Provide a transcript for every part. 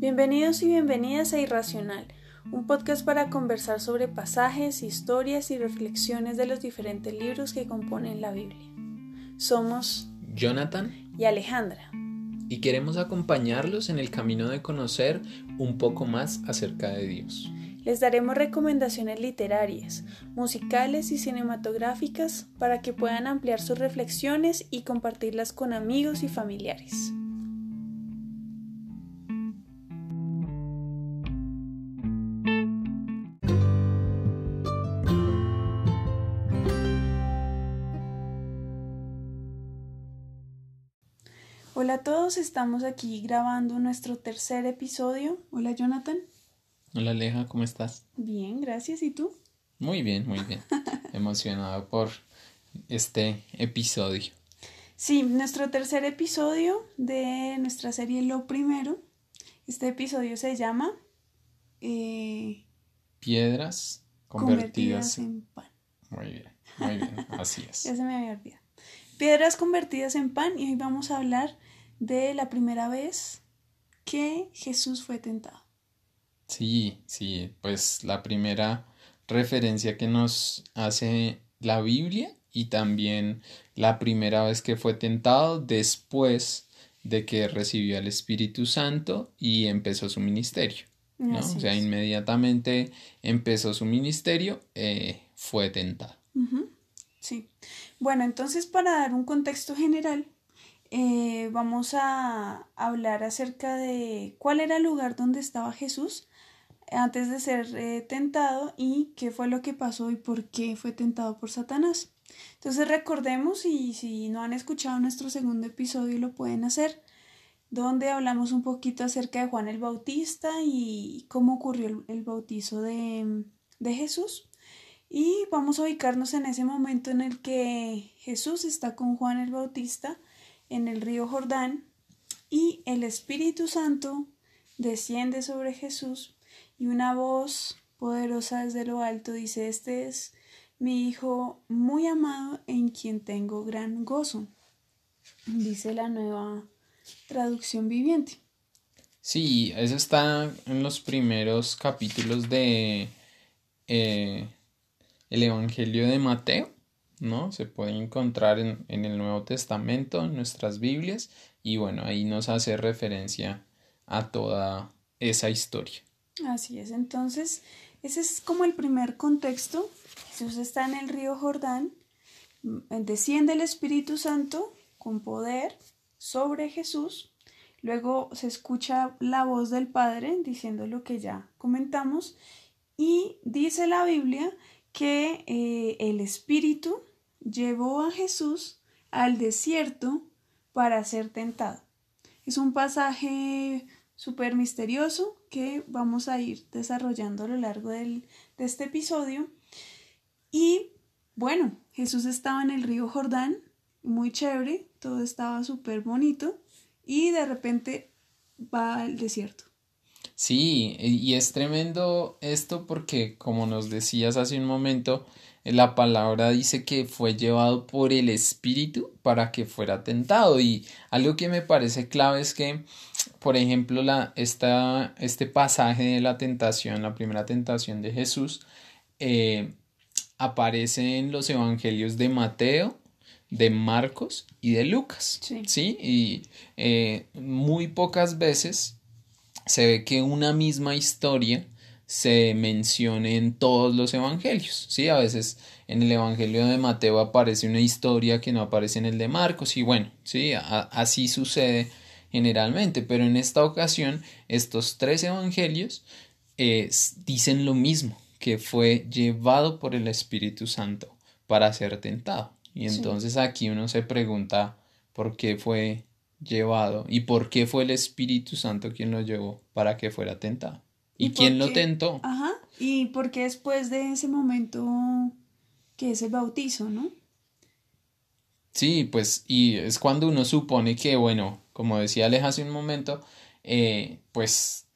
Bienvenidos y bienvenidas a Irracional, un podcast para conversar sobre pasajes, historias y reflexiones de los diferentes libros que componen la Biblia. Somos Jonathan y Alejandra. Y queremos acompañarlos en el camino de conocer un poco más acerca de Dios. Les daremos recomendaciones literarias, musicales y cinematográficas para que puedan ampliar sus reflexiones y compartirlas con amigos y familiares. Hola a todos, estamos aquí grabando nuestro tercer episodio. Hola Jonathan. Hola Aleja, ¿cómo estás? Bien, gracias. ¿Y tú? Muy bien, muy bien. Emocionado por este episodio. Sí, nuestro tercer episodio de nuestra serie Lo Primero. Este episodio se llama eh, Piedras convertidas, en pan. Muy bien, muy bien, así es. ya se me había olvidado. Piedras convertidas en pan y hoy vamos a hablar de la primera vez que Jesús fue tentado. Sí, sí, pues la primera referencia que nos hace la Biblia y también la primera vez que fue tentado después de que recibió al Espíritu Santo y empezó su ministerio. ¿no? o sea, inmediatamente empezó su ministerio, eh, fue tentado. Sí. Bueno, entonces para dar un contexto general, eh, vamos a hablar acerca de cuál era el lugar donde estaba Jesús antes de ser eh, tentado y qué fue lo que pasó y por qué fue tentado por Satanás. Entonces recordemos y si no han escuchado nuestro segundo episodio lo pueden hacer, donde hablamos un poquito acerca de Juan el Bautista y cómo ocurrió el, bautizo de, de Jesús. Y vamos a ubicarnos en ese momento en el que Jesús está con Juan el Bautista en el río Jordán y el Espíritu Santo desciende sobre Jesús y una voz poderosa desde lo alto dice, este es mi Hijo muy amado en quien tengo gran gozo. Dice la nueva traducción viviente. Sí, eso está en los primeros capítulos de eh, el Evangelio de Mateo. ¿No? Se puede encontrar en, en, el Nuevo Testamento, en nuestras Biblias, y bueno, ahí nos hace referencia a toda esa historia. Así es, entonces, ese es como el primer contexto. Jesús está en el río Jordán, mm, desciende el Espíritu Santo con poder sobre Jesús, luego se escucha la voz del Padre diciendo lo que ya comentamos, y dice la Biblia que eh, el Espíritu llevó a Jesús al desierto para ser tentado. Es un pasaje súper misterioso que vamos a ir desarrollando a lo largo de este episodio. Y bueno, Jesús estaba en el río Jordán, muy chévere, todo estaba súper bonito y de repente va al desierto. Sí, y es tremendo esto porque, como nos decías hace un momento, la palabra dice que fue llevado por el Espíritu para que fuera tentado. Y algo que me parece clave es que, por ejemplo, la, esta, este pasaje de la tentación, la primera tentación de Jesús, eh, aparece en los evangelios de Mateo, de Marcos y de Lucas. Sí. Y eh, muy pocas veces se ve que una misma historia se mencione en todos los evangelios. Sí, a veces en el evangelio de Mateo aparece una historia que no aparece en el de Marcos y bueno, sí, así sucede generalmente, pero en esta ocasión estos tres evangelios eh, dicen lo mismo, que fue llevado por el Espíritu Santo para ser tentado. Y entonces aquí uno se pregunta por qué fue llevado y por qué fue el Espíritu Santo quien lo llevó para que fuera tentado. ¿Y, quién lo tentó? Ajá. Y porque después de ese momento que es el bautizo, ¿no? Sí, pues, y es cuando uno supone que, bueno, como decía Aleja hace un momento, eh, pues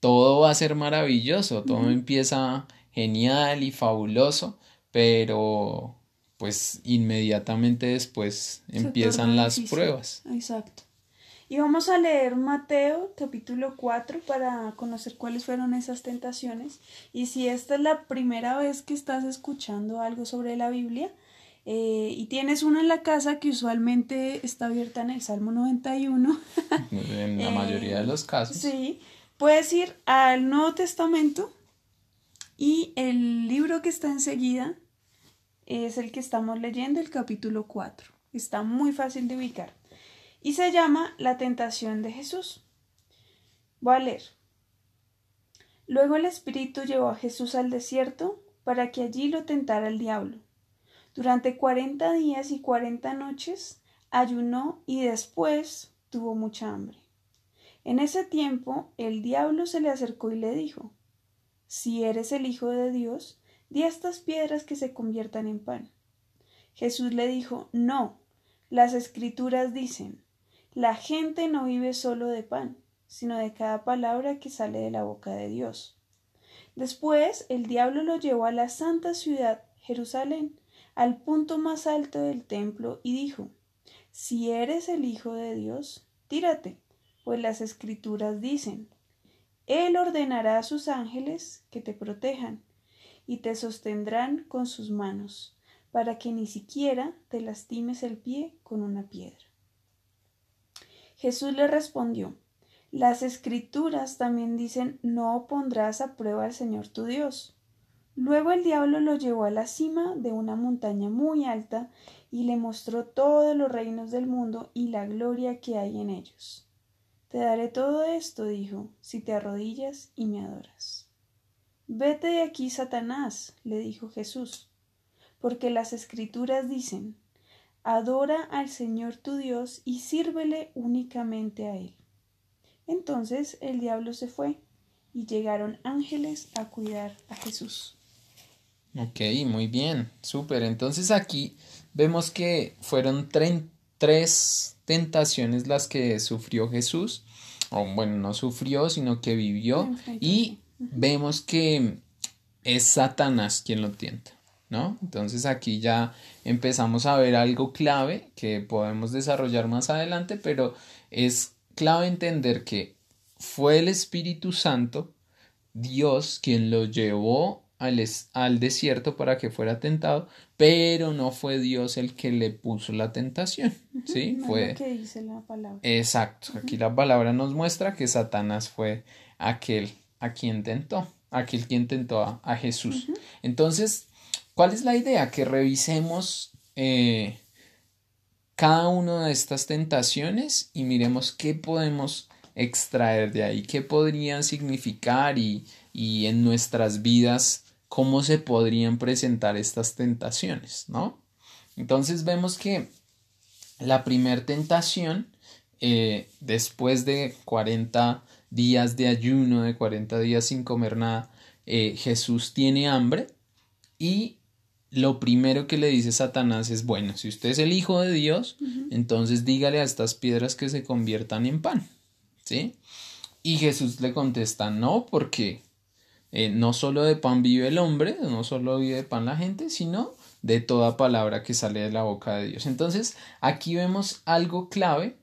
todo va a ser maravilloso, todo empieza genial y fabuloso, pero pues inmediatamente después empiezan las pruebas. Exacto. Y vamos a leer Mateo capítulo 4 para conocer cuáles fueron esas tentaciones. Y si esta es la primera vez que estás escuchando algo sobre la Biblia eh, y tienes una en la casa que usualmente está abierta en el Salmo 91. en la mayoría de los casos. Sí, puedes ir al Nuevo Testamento y el libro que está enseguida es el que estamos leyendo, el capítulo 4. Está muy fácil de ubicar. Y se llama La tentación de Jesús. Voy a leer. Luego el Espíritu llevó a Jesús al desierto para que allí lo tentara el diablo. Durante cuarenta días y cuarenta noches ayunó y después tuvo mucha hambre. En ese tiempo el diablo se le acercó y le dijo Si eres el Hijo de Dios, di estas piedras que se conviertan en pan. Jesús le dijo No, las escrituras dicen La gente no vive solo de pan, sino de cada palabra que sale de la boca de Dios. Después el diablo lo llevó a la santa ciudad, Jerusalén, al punto más alto del templo, y dijo Si eres el Hijo de Dios, tírate, pues las escrituras dicen Él ordenará a sus ángeles que te protejan y te sostendrán con sus manos, para que ni siquiera te lastimes el pie con una piedra. Jesús le respondió, Las escrituras también dicen, no pondrás a prueba al Señor tu Dios. Luego el diablo lo llevó a la cima de una montaña muy alta y le mostró todos los reinos del mundo y la gloria que hay en ellos. Te daré todo esto, dijo, si te arrodillas y me adoras. Vete de aquí, Satanás, le dijo Jesús, porque las escrituras dicen, Adora al Señor tu Dios y sírvele únicamente a Él. Entonces el diablo se fue y llegaron ángeles a cuidar a Jesús. Ok, muy bien, súper. Entonces aquí vemos que fueron tres tentaciones las que sufrió Jesús, o bueno, no sufrió, sino que vivió, y vemos que es Satanás quien lo tienta, ¿no? Entonces aquí ya empezamos a ver algo clave que podemos desarrollar más adelante, pero es clave entender que fue el Espíritu Santo, Dios, quien lo llevó al, al, desierto para que fuera tentado, pero no fue Dios el que le puso la tentación, ¿sí? fue que dice la palabra. Exacto, aquí la palabra nos muestra que Satanás fue aquel a quien tentó, aquel quien tentó a, Jesús. Entonces, ¿cuál es la idea? Que revisemos eh, cada una de estas tentaciones y miremos qué podemos extraer de ahí, qué podrían significar y, y en nuestras vidas cómo se podrían presentar estas tentaciones, ¿no? Entonces vemos que la primera tentación, eh, después de 40 días de ayuno, de 40 días sin comer nada, eh, Jesús tiene hambre y lo primero que le dice Satanás es, bueno, si usted es el Hijo de Dios, entonces dígale a estas piedras que se conviertan en pan, ¿sí? Y Jesús le contesta, no, porque eh, no solo de pan vive el hombre, no solo vive de pan la gente, sino de toda palabra que sale de la boca de Dios. Entonces, aquí vemos algo clave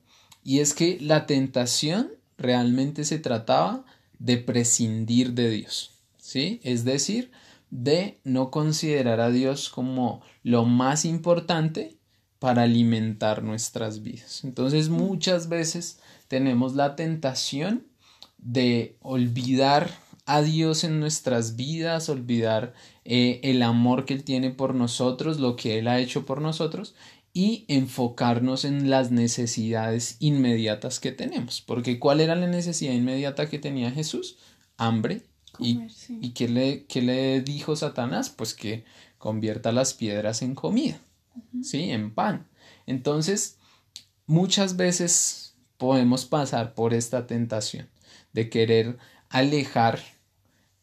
y es que la tentación realmente se trataba de prescindir de Dios, ¿sí? Es decir, de no considerar a Dios como lo más importante para alimentar nuestras vidas. Entonces muchas veces tenemos la tentación de olvidar a Dios en nuestras vidas, olvidar eh, el amor que Él tiene por nosotros, lo que Él ha hecho por nosotros y enfocarnos en las necesidades inmediatas que tenemos. Porque ¿cuál era la necesidad inmediata que tenía Jesús? Hambre. ¿Y, ¿y qué, le, qué le dijo Satanás? Pues que convierta las piedras en comida, ¿sí? En pan. Entonces, muchas veces podemos pasar por esta tentación de querer alejar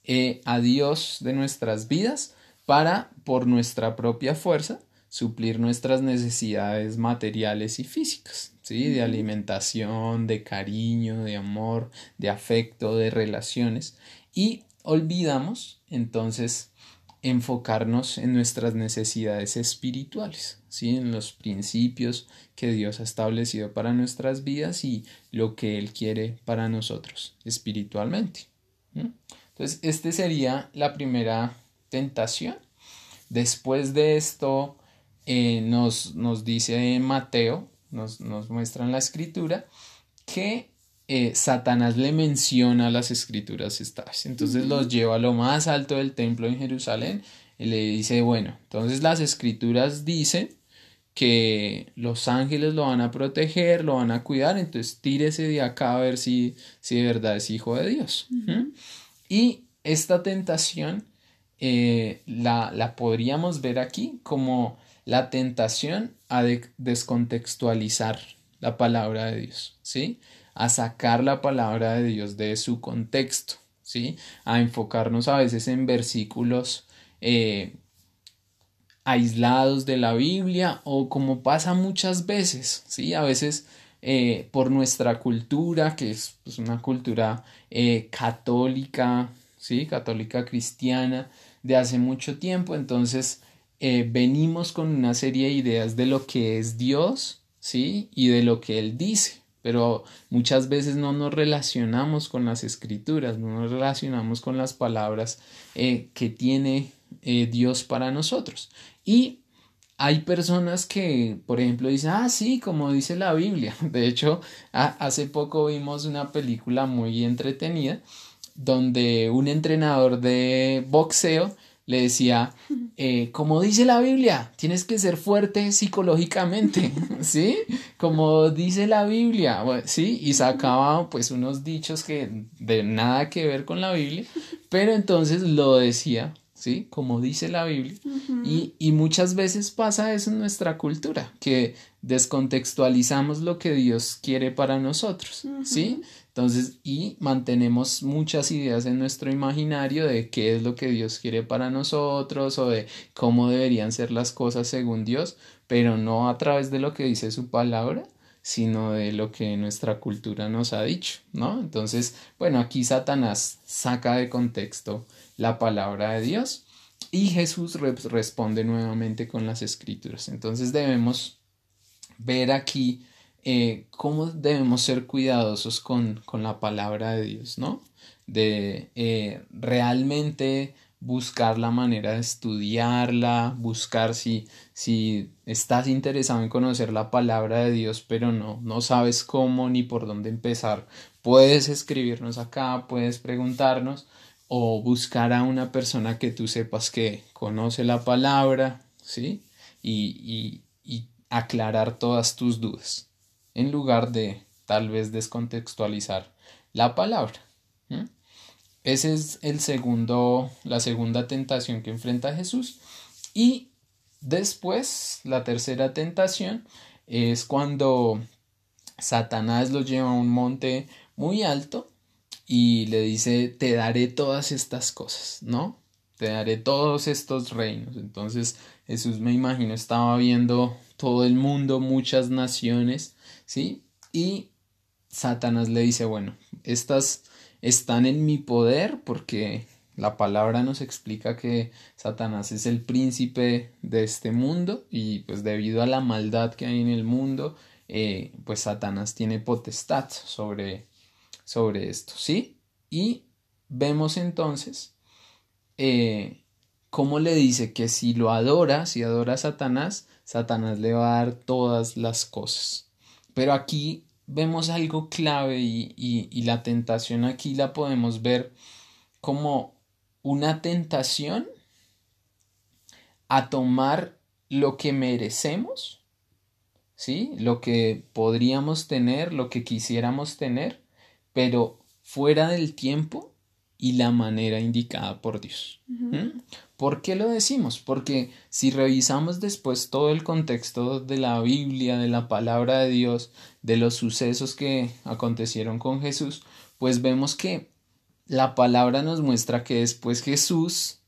eh, a Dios de nuestras vidas para, por nuestra propia fuerza, suplir nuestras necesidades materiales y físicas, ¿sí? De alimentación, de cariño, de amor, de afecto, de relaciones. Y olvidamos entonces enfocarnos en nuestras necesidades espirituales, ¿sí? en los principios que Dios ha establecido para nuestras vidas y lo que Él quiere para nosotros espiritualmente. Entonces, esta sería la primera tentación. Después de esto, eh, nos, nos, dice Mateo, nos, nos muestra en la escritura, que eh, Satanás le menciona las escrituras estas. Entonces los lleva a lo más alto del templo en Jerusalén y le dice, bueno, entonces las escrituras dicen que los ángeles lo van a proteger, lo van a cuidar, entonces tírese de acá a ver si, si de verdad es hijo de Dios. Y esta tentación eh, la, la, podríamos ver aquí como la tentación a descontextualizar la palabra de Dios, ¿sí? A sacar la palabra de Dios de su contexto, ¿sí? A enfocarnos a veces en versículos eh, aislados de la Biblia o como pasa muchas veces, ¿sí? A veces eh, por nuestra cultura, que es pues, una cultura eh, católica, ¿sí? Católica cristiana de hace mucho tiempo, entonces venimos con una serie de ideas de lo que es Dios, ¿sí? Y de lo que Él dice, pero muchas veces no nos relacionamos con las escrituras, no nos relacionamos con las palabras eh, que tiene eh, Dios para nosotros. Y hay personas que, por ejemplo, dicen, ah, sí, como dice la Biblia. De hecho, hace poco vimos una película muy entretenida donde un entrenador de boxeo le decía, eh, como dice la Biblia, tienes que ser fuerte psicológicamente, ¿sí? Como dice la Biblia, ¿sí? Y sacaba pues unos dichos que de nada que ver con la Biblia, pero entonces lo decía, ¿sí? Como dice la Biblia. y, y muchas veces pasa eso en nuestra cultura, que descontextualizamos lo que Dios quiere para nosotros, ¿sí? Entonces, y mantenemos muchas ideas en nuestro imaginario de qué es lo que Dios quiere para nosotros o de cómo deberían ser las cosas según Dios, pero no a través de lo que dice su palabra, sino de lo que nuestra cultura nos ha dicho, ¿no? Entonces, bueno, aquí Satanás saca de contexto la palabra de Dios y Jesús responde nuevamente con las escrituras. Entonces debemos ver aquí eh, cómo debemos ser cuidadosos con, con, la palabra de Dios, ¿no? De eh, realmente buscar la manera de estudiarla, buscar si, si estás interesado en conocer la palabra de Dios, pero no, no sabes cómo ni por dónde empezar. Puedes escribirnos acá, puedes preguntarnos o buscar a una persona que tú sepas que conoce la palabra, ¿sí? Y, y, y aclarar todas tus dudas en lugar de tal vez descontextualizar la palabra. Esa es el segundo, la segunda tentación que enfrenta Jesús. Y después, la tercera tentación es cuando Satanás lo lleva a un monte muy alto y le dice, te daré todas estas cosas, ¿no? Te daré todos estos reinos. Entonces Jesús me imagino estaba viendo todo el mundo, muchas naciones, ¿sí? Y Satanás le dice, bueno, estas están en mi poder porque la palabra nos explica que Satanás es el príncipe de este mundo y pues debido a la maldad que hay en el mundo, eh, pues Satanás tiene potestad sobre, sobre esto, ¿sí? Y vemos entonces eh, cómo le dice que si lo adora, si adora a Satanás, Satanás le va a dar todas las cosas. Pero aquí vemos algo clave y, la tentación aquí la podemos ver como una tentación a tomar lo que merecemos, ¿sí? Lo que podríamos tener, lo que quisiéramos tener, pero fuera del tiempo y la manera indicada por Dios. ¿Por qué lo decimos? Porque si revisamos después todo el contexto de la Biblia, de la palabra de Dios, de los sucesos que acontecieron con Jesús, pues vemos que la palabra nos muestra que después Jesús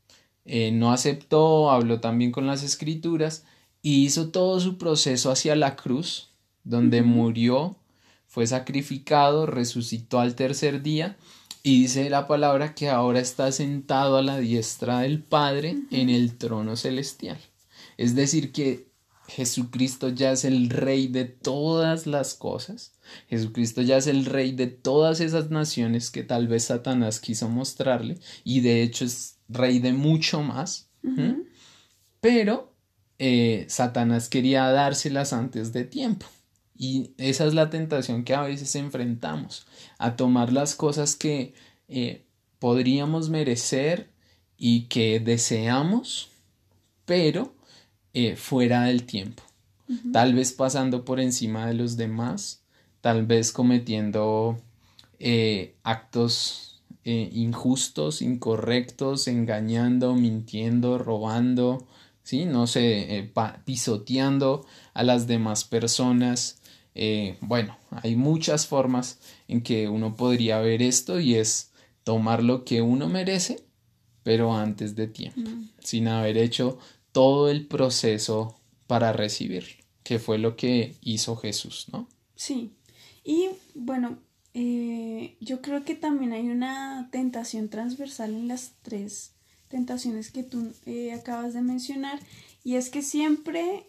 eh, no aceptó, habló también con las escrituras y hizo todo su proceso hacia la cruz, donde murió, fue sacrificado, resucitó al tercer día Y dice la palabra que ahora está sentado a la diestra del Padre en el trono celestial. Es decir, que Jesucristo ya es el rey de todas las cosas. Jesucristo ya es el rey de todas esas naciones que tal vez Satanás quiso mostrarle y de hecho es rey de mucho más. Pero eh, Satanás quería dárselas antes de tiempo. Y esa es la tentación que a veces enfrentamos, a tomar las cosas que eh, podríamos merecer y que deseamos, pero eh, fuera del tiempo. Tal vez pasando por encima de los demás, tal vez cometiendo eh, actos injustos, incorrectos, engañando, mintiendo, robando, ¿sí? no sé, pisoteando a las demás personas, eh, bueno, hay muchas formas en que uno podría ver esto y es tomar lo que uno merece, pero antes de tiempo, mm. sin haber hecho todo el proceso para recibirlo, que fue lo que hizo Jesús, ¿no? Sí, y bueno, eh, yo creo que también hay una tentación transversal en las tres tentaciones que tú eh, acabas de mencionar, y es que siempre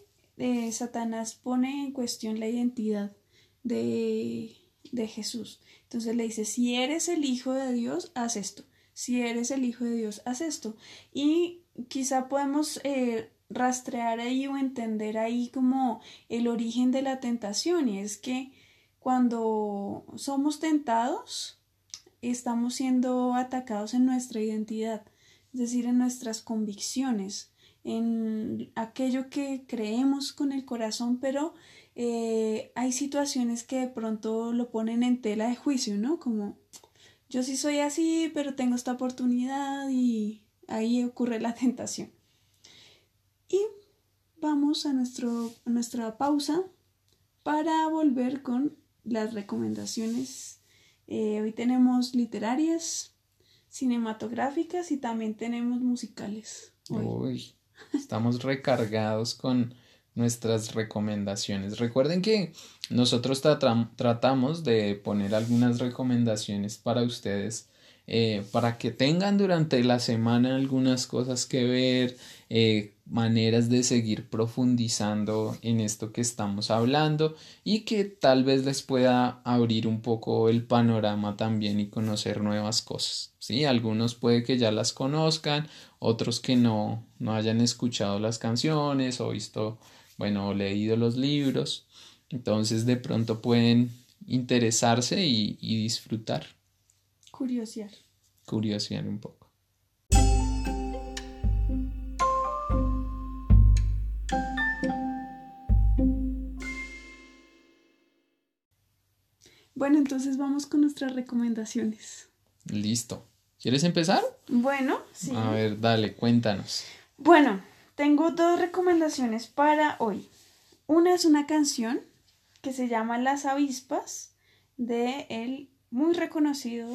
Satanás pone en cuestión la identidad de, de Jesús. Entonces le dice, si eres el Hijo de Dios, haz esto. Si eres el Hijo de Dios, haz esto. Y quizá podemos eh, rastrear ahí o entender ahí como el origen de la tentación. Y es que cuando somos tentados, estamos siendo atacados en nuestra identidad, es decir, en nuestras convicciones en aquello que creemos con el corazón, pero eh, hay situaciones que de pronto lo ponen en tela de juicio, ¿no? Como yo sí soy así, pero tengo esta oportunidad y ahí ocurre la tentación. Y vamos a, nuestro, nuestra pausa para volver con las recomendaciones. Eh, hoy tenemos literarias, cinematográficas y también tenemos musicales. Uy. Estamos recargados con nuestras recomendaciones. Recuerden que nosotros tratamos de poner algunas recomendaciones para ustedes eh, para que tengan durante la semana algunas cosas que ver, eh, maneras de seguir profundizando en esto que estamos hablando y que tal vez les pueda abrir un poco el panorama también y conocer nuevas cosas. ¿sí? Algunos puede que ya las conozcan, otros que no, no hayan escuchado las canciones o visto, bueno, o leído los libros. Entonces de pronto pueden interesarse y, y disfrutar. Curiosear. Curiosear un poco. Bueno, entonces vamos con nuestras recomendaciones. Listo. ¿Quieres empezar? Bueno, sí. A ver, dale, cuéntanos. Bueno, tengo dos recomendaciones para hoy. Una es una canción que se llama Las avispas de el muy reconocido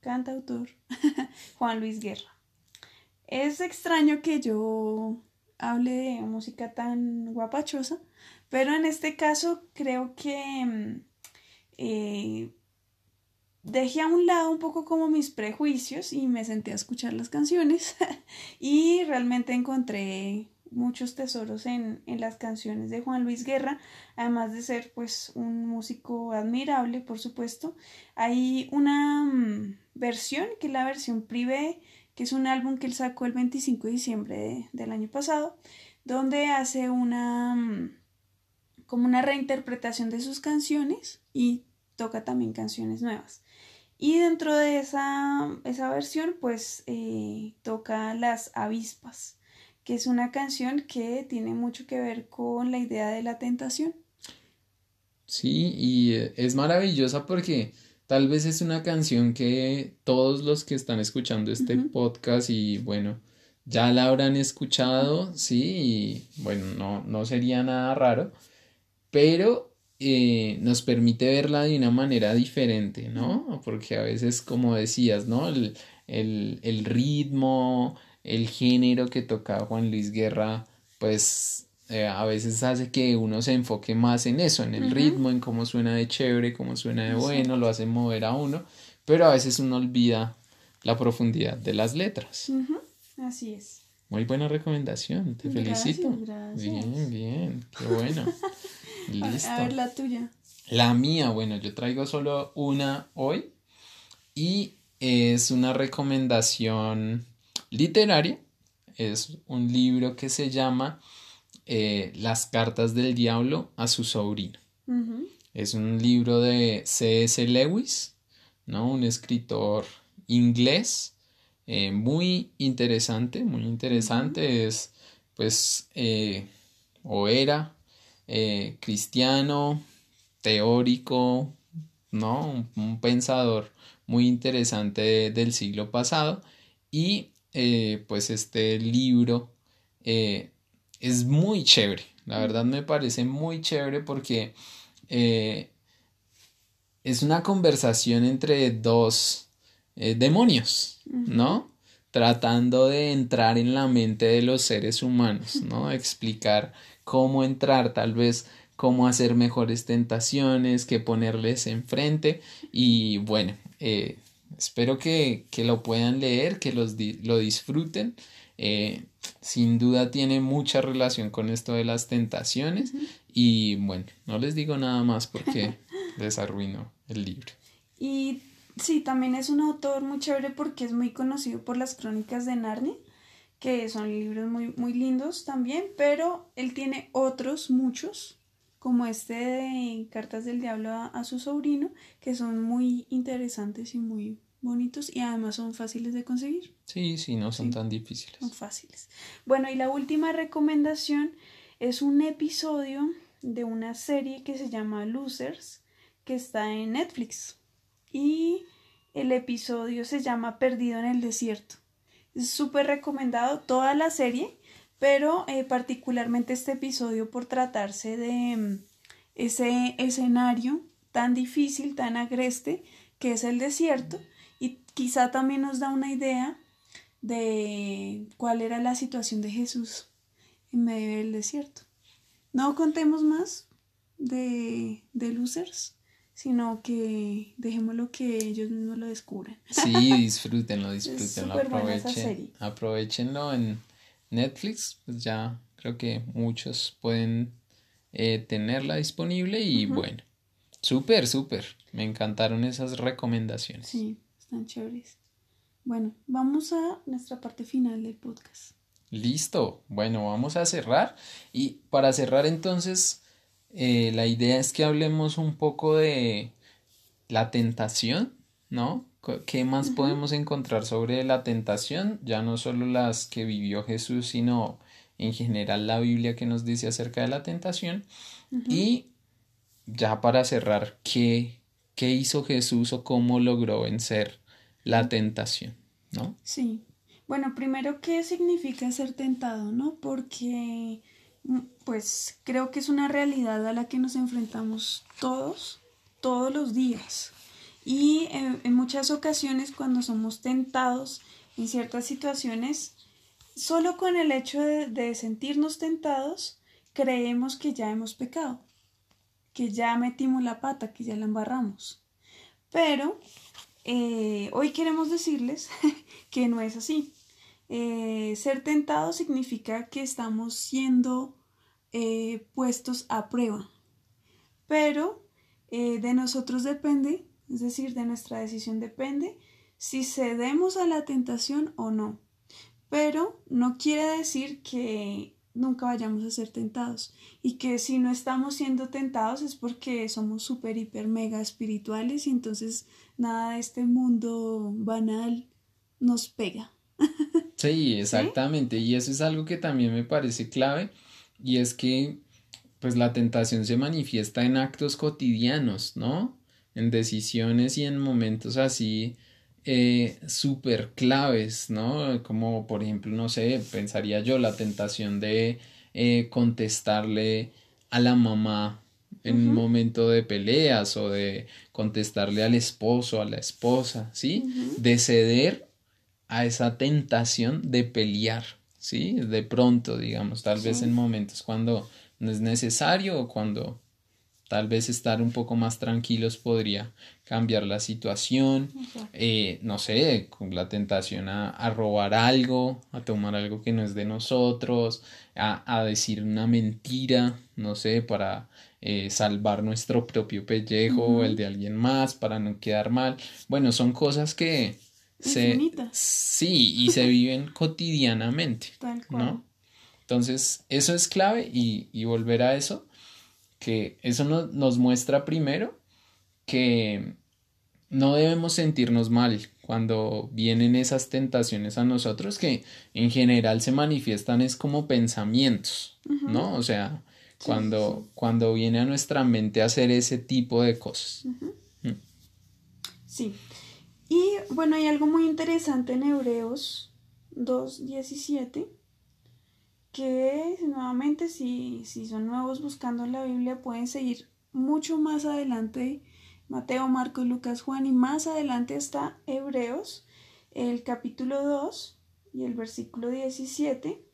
cantautor Juan Luis Guerra. Es extraño que yo hable de música tan guapachosa, pero en este caso creo que mm, eh, dejé a un lado un poco como mis prejuicios y me senté a escuchar las canciones y realmente encontré muchos tesoros en, en, las canciones de Juan Luis Guerra, además de ser pues un músico admirable, por supuesto. Hay una mm, versión que es la versión privé, que es un álbum que él sacó el 25 de diciembre del año pasado, donde hace una mm, como una reinterpretación de sus canciones y toca también canciones nuevas. Y dentro de esa, esa versión, pues eh, toca Las avispas, que es una canción que tiene mucho que ver con la idea de la tentación. Sí, y eh, es maravillosa porque tal vez es una canción que todos los que están escuchando este podcast y bueno, ya la habrán escuchado, sí, y bueno, no, no sería nada raro, pero eh, nos permite verla de una manera diferente, ¿no? Porque a veces, como decías, ¿no? El, el, ritmo, el género que toca Juan Luis Guerra, pues eh, a veces hace que uno se enfoque más en eso, en el ritmo, en cómo suena de chévere, cómo suena de bueno, lo hace mover a uno, pero a veces uno olvida la profundidad de las letras. Así es. Muy buena recomendación, te felicito. Bien, bien, qué bueno. Listo. A ver la tuya. La mía, bueno, yo traigo solo una hoy y es una recomendación literaria. Es un libro que se llama eh, Las cartas del diablo a su sobrino. Es un libro de C.S. Lewis, ¿no? Un escritor inglés eh, muy interesante, muy interesante. Es, pues, eh, o era cristiano, teórico, ¿no? Un, pensador muy interesante del siglo pasado y eh, pues este libro eh, es muy chévere, la verdad me parece muy chévere porque eh, es una conversación entre dos demonios, ¿no? Tratando de entrar en la mente de los seres humanos, ¿no? Explicar cómo entrar tal vez cómo hacer mejores tentaciones, qué ponerles enfrente y bueno, eh, espero que, lo puedan leer, que los lo disfruten. Eh, sin duda tiene mucha relación con esto de las tentaciones y bueno, no les digo nada más porque les arruino el libro. Y sí, también es un autor muy chévere porque es muy conocido por las crónicas de Narnia que son libros muy, muy lindos también, pero él tiene otros, muchos, como este de Cartas del Diablo a, su sobrino, que son muy interesantes y muy bonitos y además son fáciles de conseguir. Sí, sí, no son tan difíciles. Son fáciles. Bueno, y la última recomendación es un episodio de una serie que se llama Losers, que está en Netflix. Y el episodio se llama Perdido en el Desierto. Súper recomendado toda la serie pero eh, particularmente este episodio por tratarse de mm, ese escenario tan difícil, tan agreste, que es el desierto, y quizá también nos da una idea de cuál era la situación de Jesús en medio del desierto. No contemos más de, de losers, sino que dejémoslo que ellos mismos lo descubran. Sí, disfrútenlo, disfrútenlo, aprovechen, aprovechenlo en Netflix, pues ya creo que muchos pueden eh, tenerla disponible y bueno, súper, súper. Me encantaron esas recomendaciones. Sí, están chéveres. Bueno, vamos a nuestra parte final del podcast. Listo, bueno, vamos a cerrar y para cerrar entonces, eh, la idea es que hablemos un poco de la tentación, ¿no? ¿Qué más podemos encontrar sobre la tentación? Ya no solo las que vivió Jesús, sino en general la Biblia que nos dice acerca de la tentación. Y ya para cerrar, ¿qué, ¿qué hizo Jesús o cómo logró vencer la tentación? ¿No? Sí. Bueno, primero, ¿qué significa ser tentado? ¿No? Porque, pues, creo que es una realidad a la que nos enfrentamos todos, todos los días. Y en, muchas ocasiones cuando somos tentados en ciertas situaciones, solo con el hecho de, sentirnos tentados, creemos que ya hemos pecado, que ya metimos la pata, que ya la embarramos. Pero eh, hoy queremos decirles que no es así. Eh, ser tentado significa que estamos siendo eh, puestos a prueba. Pero de nosotros depende es decir, de nuestra decisión depende si cedemos a la tentación o no. Pero no quiere decir que nunca vayamos a ser tentados y que si no estamos siendo tentados es porque somos súper, hiper, mega espirituales y entonces nada de este mundo banal nos pega. Sí, exactamente. Y eso es algo que también me parece clave y es que pues la tentación se manifiesta en actos cotidianos, ¿no? en decisiones y en momentos así eh, súper claves, ¿no? Como por ejemplo, no sé, pensaría yo la tentación de eh, contestarle a la mamá en un momento de peleas o de contestarle al esposo, a la esposa, ¿sí? De ceder a esa tentación de pelear, ¿sí? De pronto, digamos, tal vez en momentos cuando no es necesario o cuando tal vez estar un poco más tranquilos podría cambiar la situación, eh, no sé, con la tentación a, robar algo, a tomar algo que no es de nosotros, a, decir una mentira, no sé, para eh, salvar nuestro propio pellejo o el de alguien más, para no quedar mal. Bueno, son cosas que se... Sí, y se viven cotidianamente, ¿no? Entonces, eso es clave y, y volver a eso, que eso nos muestra primero que no debemos sentirnos mal cuando vienen esas tentaciones a nosotros que en general se manifiestan es como pensamientos, ¿no? O sea, cuando, cuando viene a nuestra mente hacer ese tipo de cosas. Mm. Sí. Y bueno, hay algo muy interesante en Hebreos 2.17 que nuevamente si, si son nuevos buscando en la Biblia pueden seguir mucho más adelante Mateo, Marcos, Lucas, Juan y más adelante está Hebreos, el capítulo 2 y el versículo 17,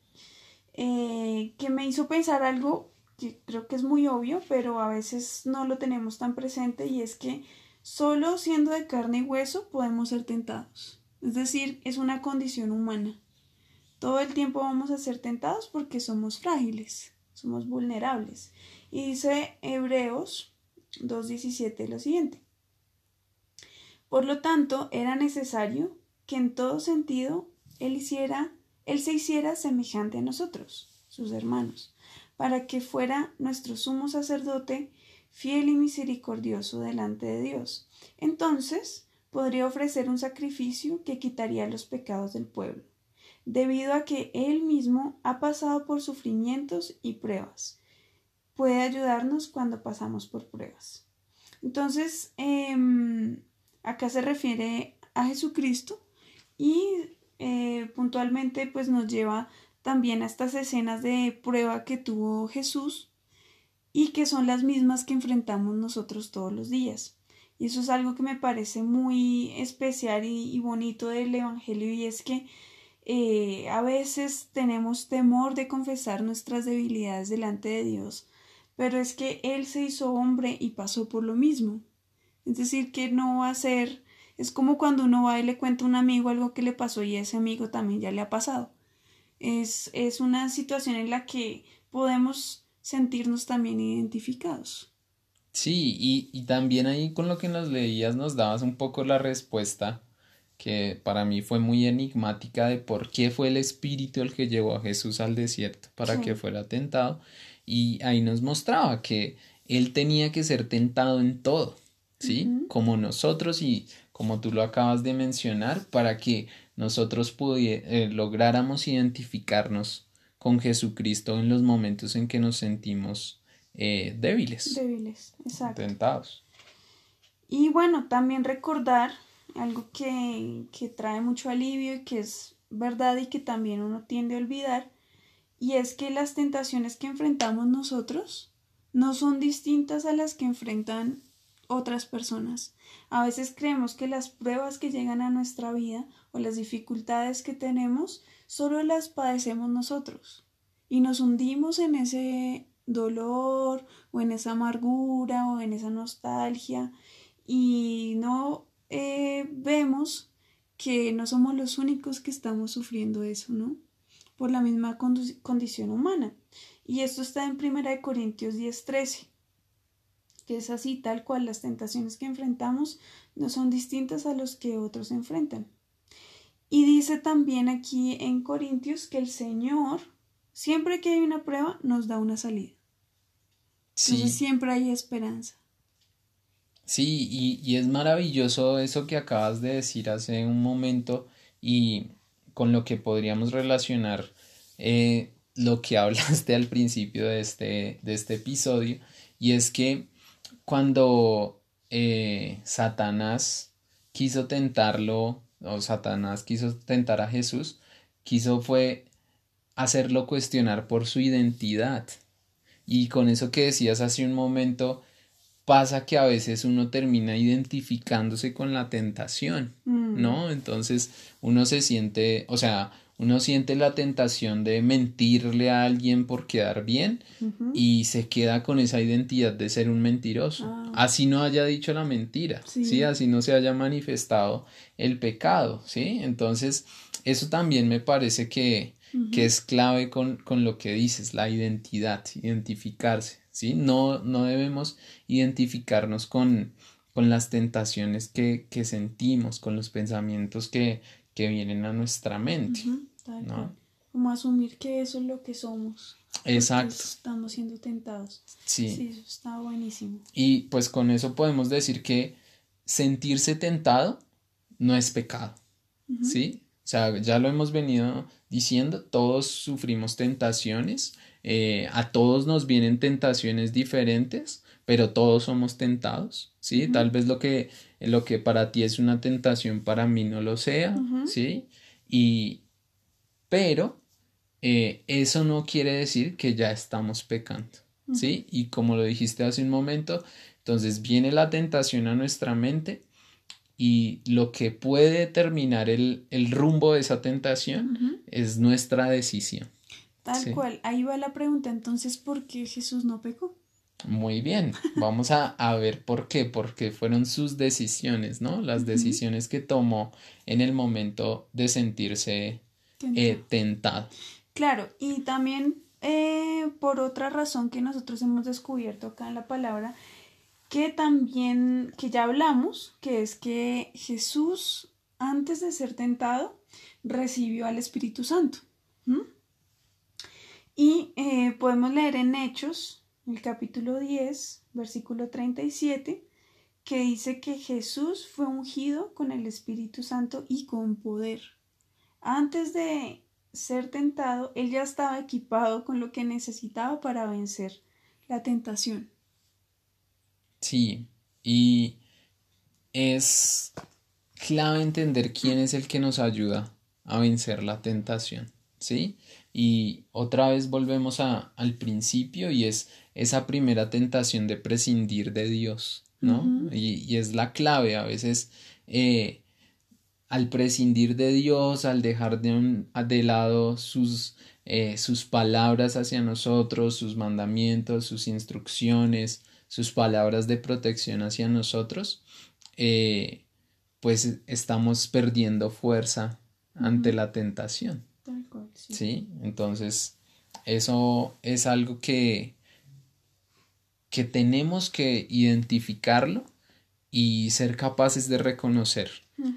eh, que me hizo pensar algo que creo que es muy obvio, pero a veces no lo tenemos tan presente y es que solo siendo de carne y hueso podemos ser tentados. Es decir, es una condición humana. Todo el tiempo vamos a ser tentados porque somos frágiles, somos vulnerables. Y dice Hebreos 2.17 lo siguiente. Por lo tanto, era necesario que en todo sentido él hiciera, él se hiciera semejante a nosotros, sus hermanos, para que fuera nuestro sumo sacerdote fiel y misericordioso delante de Dios. Entonces podría ofrecer un sacrificio que quitaría los pecados del pueblo, debido a que él mismo ha pasado por sufrimientos y pruebas puede ayudarnos cuando pasamos por pruebas. Entonces, em, acá se refiere a Jesucristo y eh, puntualmente pues nos lleva también a estas escenas de prueba que tuvo Jesús y que son las mismas que enfrentamos nosotros todos los días. Y eso es algo que me parece muy especial y, bonito del Evangelio y es que eh, a veces tenemos temor de confesar nuestras debilidades delante de Dios pero es que Él se hizo hombre y pasó por lo mismo. Es decir, que no va a ser, es como cuando uno va y le cuenta a un amigo algo que le pasó y ese amigo también ya le ha pasado. Es, es una situación en la que podemos sentirnos también identificados. Sí, y, y también ahí con lo que nos leías nos dabas un poco la respuesta que para mí fue muy enigmática de por qué fue el espíritu el que llevó a Jesús al desierto para que fuera tentado y ahí nos mostraba que él tenía que ser tentado en todo, ¿sí? Como nosotros y como tú lo acabas de mencionar, para que nosotros eh, lográramos identificarnos con Jesucristo en los momentos en que nos sentimos eh, débiles. Débiles, exacto. Tentados. Y bueno, también recordar algo que, que trae mucho alivio y que es verdad y que también uno tiende a olvidar, y es que las tentaciones que enfrentamos nosotros no son distintas a las que enfrentan otras personas. A veces creemos que las pruebas que llegan a nuestra vida o las dificultades que tenemos solo las padecemos nosotros y nos hundimos en ese dolor o en esa amargura o en esa nostalgia y no eh, vemos que no somos los únicos que estamos sufriendo eso, ¿no? por la misma condición humana. Y esto está en 1 Corintios 10:13, que es así tal cual las tentaciones que enfrentamos no son distintas a los que otros enfrentan. Y dice también aquí en Corintios que el Señor, siempre que hay una prueba, nos da una salida. Sí. siempre hay esperanza. Sí, y, y, es maravilloso eso que acabas de decir hace un momento y con lo que podríamos relacionar eh, lo que hablaste al principio de este, de este episodio, y es que cuando eh, Satanás quiso tentarlo, o Satanás quiso tentar a Jesús, quiso fue hacerlo cuestionar por su identidad. Y con eso que decías hace un momento, pasa que a veces uno termina identificándose con la tentación, mm. ¿no? Entonces uno se siente, o sea, uno siente la tentación de mentirle a alguien por quedar bien y se queda con esa identidad de ser un mentiroso. Ah. Así no haya dicho la mentira, sí. Así no se haya manifestado el pecado, ¿sí? Entonces, eso también me parece que, que es clave con, con, lo que dices, la identidad, identificarse, ¿sí? No, no debemos identificarnos con, con las tentaciones que, que sentimos, con los pensamientos que, que vienen a nuestra mente. ¿no? Como asumir que eso es lo que somos. Exacto. Estamos siendo tentados. Sí. Sí, eso está buenísimo. Y pues con eso podemos decir que sentirse tentado no es pecado. ¿Sí? O sea, ya lo hemos venido diciendo, todos sufrimos tentaciones, eh, a todos nos vienen tentaciones diferentes, pero todos somos tentados, ¿sí? Tal vez lo que, lo que para ti es una tentación, para mí no lo sea, ¿sí? Y, pero eh, eso no quiere decir que ya estamos pecando, ¿sí? Y como lo dijiste hace un momento, entonces viene la tentación a nuestra mente y lo que puede determinar el, rumbo de esa tentación es nuestra decisión. Tal cual, ahí va la pregunta, entonces, ¿por qué Jesús no pecó? Muy bien, vamos a, ver por qué, porque fueron sus decisiones, ¿no? Las decisiones que tomó en el momento de sentirse eh, tentado. Claro, y también eh, por otra razón que nosotros hemos descubierto acá en la palabra, que también, que ya hablamos, que es que Jesús, antes de ser tentado, recibió al Espíritu Santo. Y eh, podemos leer en Hechos el capítulo 10, versículo 37, que dice que Jesús fue ungido con el Espíritu Santo y con poder. Antes de ser tentado, él ya estaba equipado con lo que necesitaba para vencer la tentación. Sí, y es clave entender quién es el que nos ayuda a vencer la tentación, ¿sí? Y otra vez volvemos a, al principio y es esa primera tentación de prescindir de Dios, ¿no? y, es la clave, a veces eh, al prescindir de Dios, al dejar de, un, de lado sus, eh, sus palabras hacia nosotros, sus mandamientos, sus instrucciones, sus palabras de protección hacia nosotros, eh, pues estamos perdiendo fuerza ante la tentación. sí. Entonces, eso es algo que, que tenemos que identificarlo y ser capaces de reconocer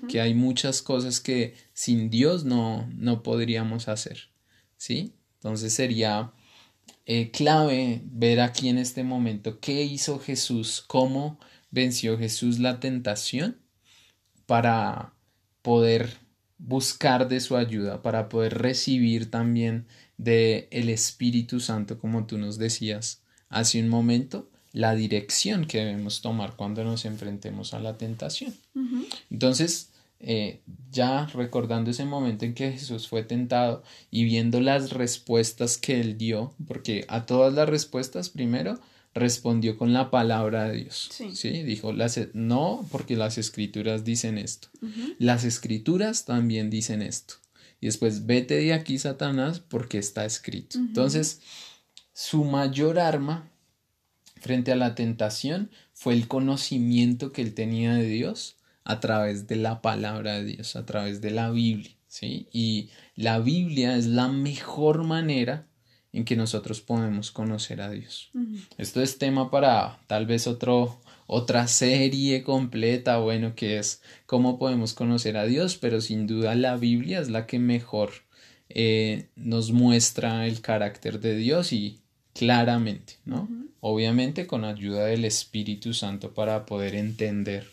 que hay muchas cosas que sin Dios no, no podríamos hacer. ¿Sí? Entonces sería eh, clave ver aquí en este momento qué hizo Jesús, cómo venció Jesús la tentación para poder buscar de su ayuda, para poder recibir también de el Espíritu Santo, como tú nos decías hace un momento, la dirección que debemos tomar cuando nos enfrentemos a la tentación. Entonces, eh, ya recordando ese momento en que Jesús fue tentado y viendo las respuestas que él dio, porque a todas las respuestas primero respondió con la palabra de Dios. Sí. Dijo, las, no, porque las escrituras dicen esto. Las escrituras también dicen esto. Y después, vete de aquí, Satanás, porque está escrito. Entonces, su mayor arma frente a la tentación fue el conocimiento que él tenía de Dios a través de la palabra de Dios, a través de la Biblia. ¿sí? Y la Biblia es la mejor manera en que nosotros podemos conocer a Dios. Esto es tema para tal vez otro, otra serie completa, bueno, que es cómo podemos conocer a Dios, pero sin duda la Biblia es la que mejor eh, nos muestra el carácter de Dios y claramente, ¿no? Obviamente con ayuda del Espíritu Santo para poder entender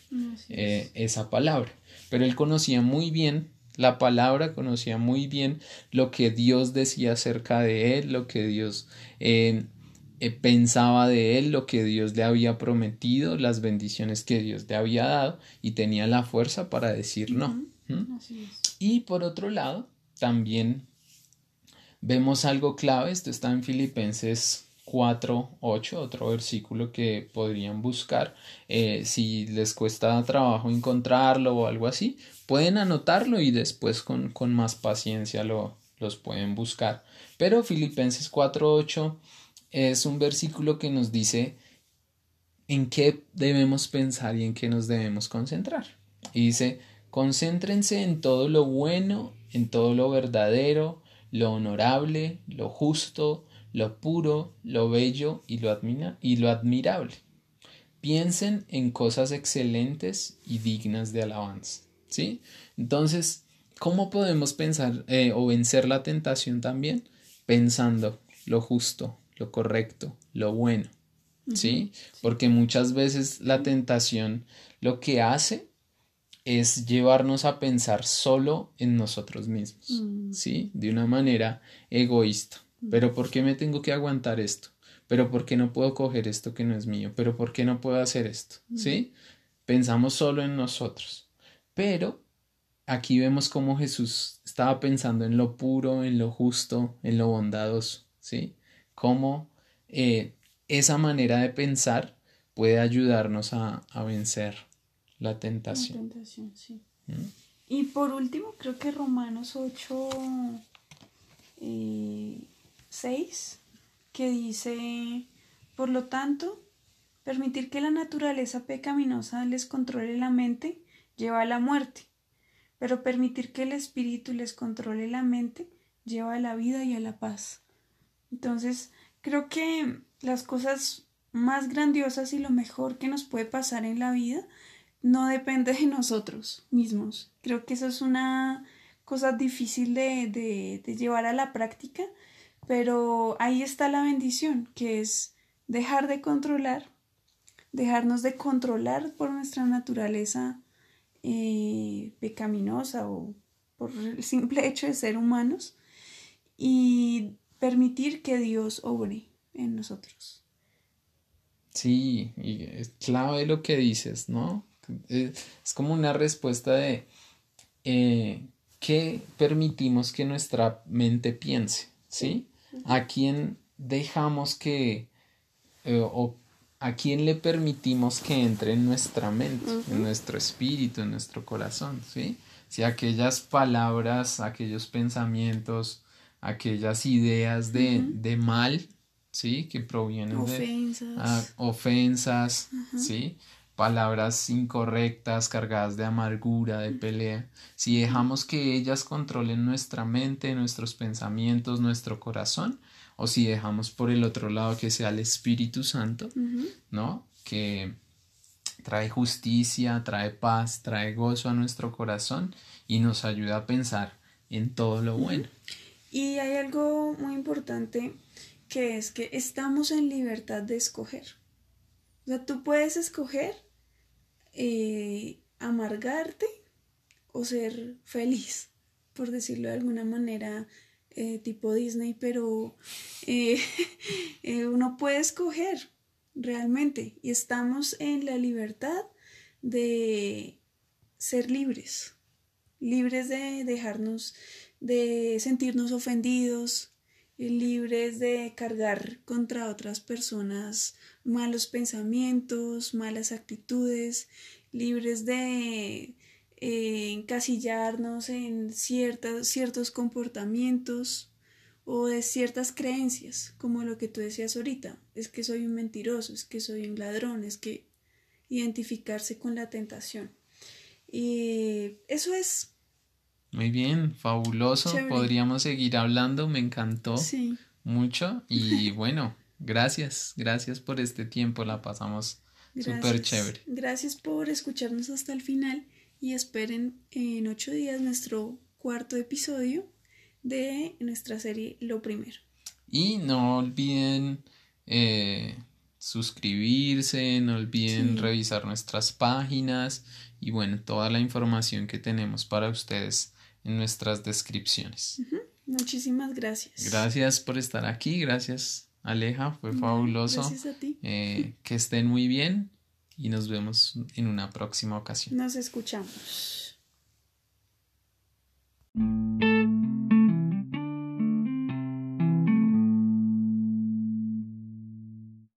eh, esa palabra. Pero él conocía muy bien la palabra, conocía muy bien lo que Dios decía acerca de él, lo que Dios eh, eh, pensaba de él, lo que Dios le había prometido, las bendiciones que Dios le había dado y tenía la fuerza para decir no. Y por otro lado, también vemos algo clave, esto está en Filipenses 4.8, otro versículo que podrían buscar. Eh, si les cuesta trabajo encontrarlo o algo así, pueden anotarlo y después con, con más paciencia lo, los pueden buscar. Pero Filipenses 4.8 es un versículo que nos dice en qué debemos pensar y en qué nos debemos concentrar. Y dice, concéntrense en todo lo bueno, en todo lo verdadero, lo honorable, lo justo, lo puro, lo bello y lo, y lo admirable. Piensen en cosas excelentes y dignas de alabanza. ¿Sí? Entonces, ¿cómo podemos pensar eh, o vencer la tentación también? Pensando lo justo, lo correcto, lo bueno. ¿Sí? Porque muchas veces la tentación lo que hace es llevarnos a pensar solo en nosotros mismos, mm. ¿sí? De una manera egoísta. Mm. Pero ¿por qué me tengo que aguantar esto? Pero ¿por qué no puedo coger esto que no es mío? Pero ¿por qué no puedo hacer esto? Mm. ¿Sí? Pensamos solo en nosotros. Pero aquí vemos cómo Jesús estaba pensando en lo puro, en lo justo, en lo bondadoso, ¿sí? Cómo eh, esa manera de pensar puede ayudarnos a vencer la tentación. sí. ¿Mm? Y por último, creo que Romanos 8, 6, eh, que dice, por lo tanto, permitir que la naturaleza pecaminosa les controle la mente lleva a la muerte, pero permitir que el espíritu les controle la mente lleva a la vida y a la paz. Entonces, creo que las cosas más grandiosas y lo mejor que nos puede pasar en la vida no depende de nosotros mismos. Creo que eso es una cosa difícil de, llevar a la práctica, pero ahí está la bendición, que es dejar de controlar, dejarnos de controlar por nuestra naturaleza eh, pecaminosa o por el simple hecho de ser humanos y permitir que Dios obre en nosotros. Sí, y es clave lo que dices, ¿no? Es como una respuesta de eh, qué permitimos que nuestra mente piense, ¿sí? ¿A quién dejamos que eh, o a quién le permitimos que entre en nuestra mente, en nuestro espíritu, en nuestro corazón, ¿sí? Si aquellas palabras, aquellos pensamientos, aquellas ideas de, de mal, ¿sí? Que provienen de ah, ofensas, ¿sí? Palabras incorrectas, cargadas de amargura, de pelea, si dejamos que ellas controlen nuestra mente, nuestros pensamientos, nuestro corazón, o si dejamos por el otro lado que sea el Espíritu Santo, ¿no? Que trae justicia, trae paz, trae gozo a nuestro corazón y nos ayuda a pensar en todo lo bueno. Y hay algo muy importante que es que estamos en libertad de escoger. O sea, tú puedes escoger eh, amargarte o ser feliz, por decirlo de alguna manera, eh, tipo Disney, pero eh, uno puede escoger realmente. Y estamos en la libertad de ser libres, libres de dejarnos, de sentirnos ofendidos, libres de cargar contra otras personas malos pensamientos, malas actitudes, libres de eh, encasillarnos en ciertas, ciertos comportamientos o de ciertas creencias, como lo que tú decías ahorita, es que soy un mentiroso, es que soy un ladrón, es que identificarse con la tentación. Y eso es... Muy bien, fabuloso. Podríamos seguir hablando, me encantó sí. mucho y bueno, Gracias, gracias por este tiempo, la pasamos súper chévere. Gracias por escucharnos hasta el final y esperen en ocho días nuestro cuarto episodio de nuestra serie Lo Primero. Y no olviden eh, suscribirse, no olviden revisar nuestras páginas y bueno, toda la información que tenemos para ustedes en nuestras descripciones. Muchísimas gracias. Gracias por estar aquí, gracias Aleja, fue fabuloso. Gracias a ti. Eh, que estén muy bien y nos vemos en una próxima ocasión. Nos escuchamos.